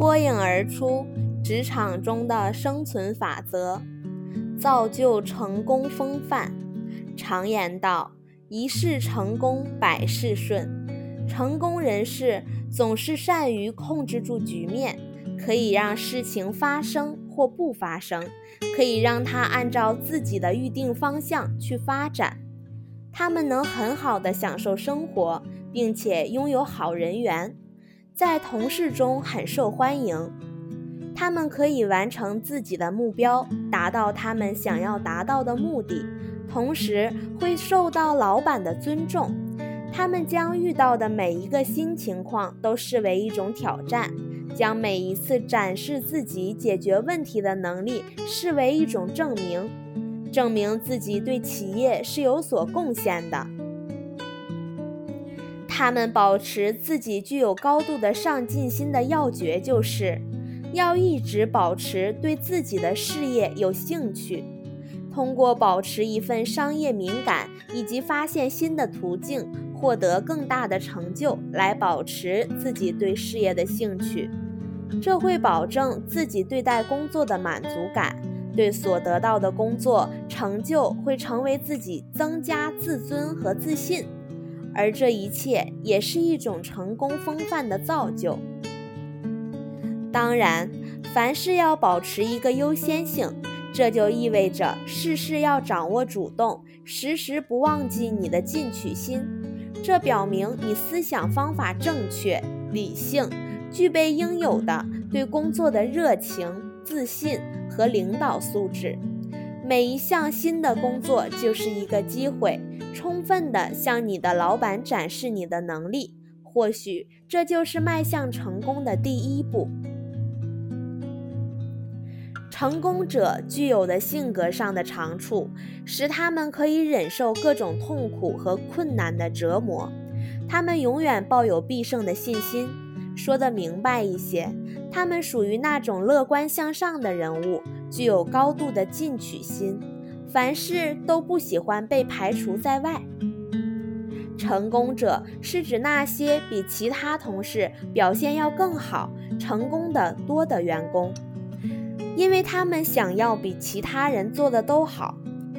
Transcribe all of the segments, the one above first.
脱颖而出，职场中的生存法则，造就成功风范。常言道：“一事成功，百事顺。”成功人士总是善于控制住局面，可以让事情发生或不发生，可以让它按照自己的预定方向去发展。他们能很好的享受生活，并且拥有好人缘，在同事中很受欢迎。他们可以完成自己的目标，达到他们想要达到的目的，同时会受到老板的尊重。他们将遇到的每一个新情况都视为一种挑战，将每一次展示自己解决问题的能力视为一种证明，证明自己对企业是有所贡献的。他们保持自己具有高度的上进心的要诀就是，要一直保持对自己的事业有兴趣，通过保持一份商业敏感以及发现新的途径。获得更大的成就来保持自己对事业的兴趣，这会保证自己对待工作的满足感，对所得到的工作成就会成为自己增加自尊和自信，而这一切也是一种成功风范的造就。当然，凡事要保持一个优先性，这就意味着事事要掌握主动，时时不忘记你的进取心。这表明你思想方法正确、理性，具备应有的对工作的热情、自信和领导素质。每一项新的工作就是一个机会，充分的向你的老板展示你的能力。或许这就是迈向成功的第一步。成功者具有的性格上的长处，使他们可以忍受各种痛苦和困难的折磨。他们永远抱有必胜的信心。说得明白一些，他们属于那种乐观向上的人物，具有高度的进取心，凡事都不喜欢被排除在外。成功者是指那些比其他同事表现要更好、成功的多的员工。因为他们想要比其他人做的都好，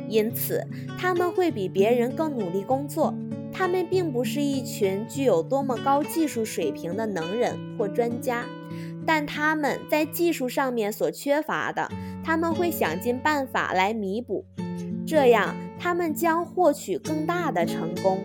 因此他们会比别人更努力工作。他们并不是一群具有多么高技术水平的能人或专家，但他们在技术上面所缺乏的，他们会想尽办法来弥补，这样他们将获取更大的成功。